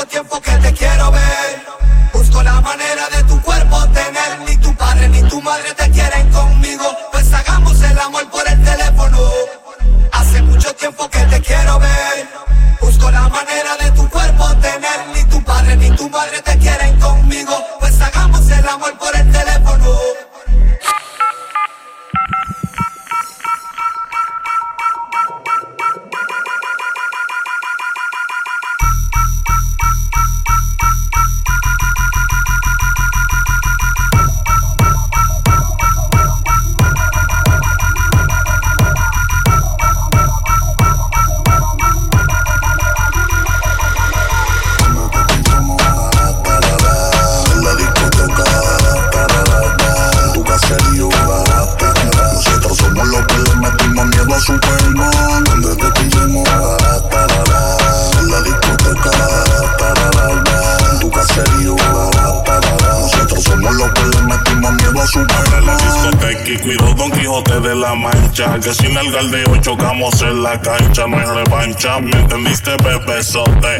mucho tiempo que te quiero ver. Busco la manera de tu cuerpo tener. Ni tu padre ni tu madre te quieren conmigo. Pues hagamos el amor por el teléfono. Hace mucho tiempo que te quiero ver. Busco la manera de tu cuerpo tener. Ni tu padre ni tu madre te quieren conmigo. Pues hagamos el amor por el teléfono. A la discoteca y cuido Don Quijote de la Mancha. Que sin el galdeo chocamos en la cancha, no hay revancha. ¿Me entendiste, bebesote?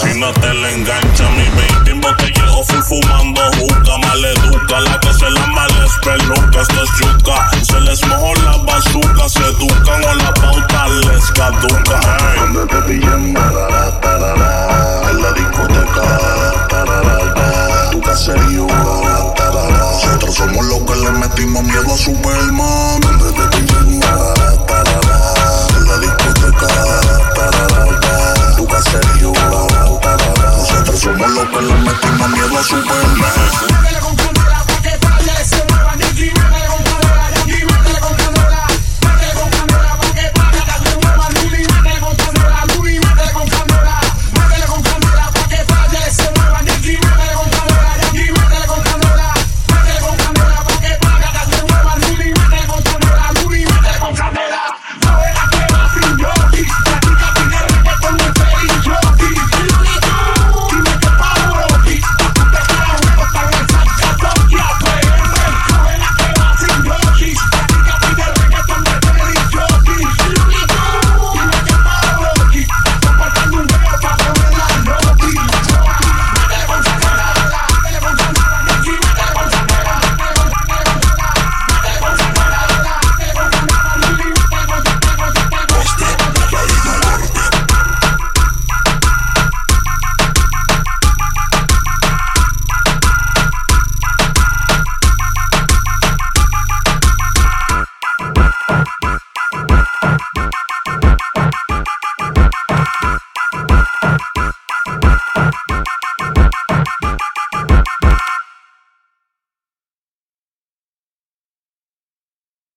Si no te le engancha, mi 20 en botellero full fumando juca, maleduca. La que se la mal es peluca, Super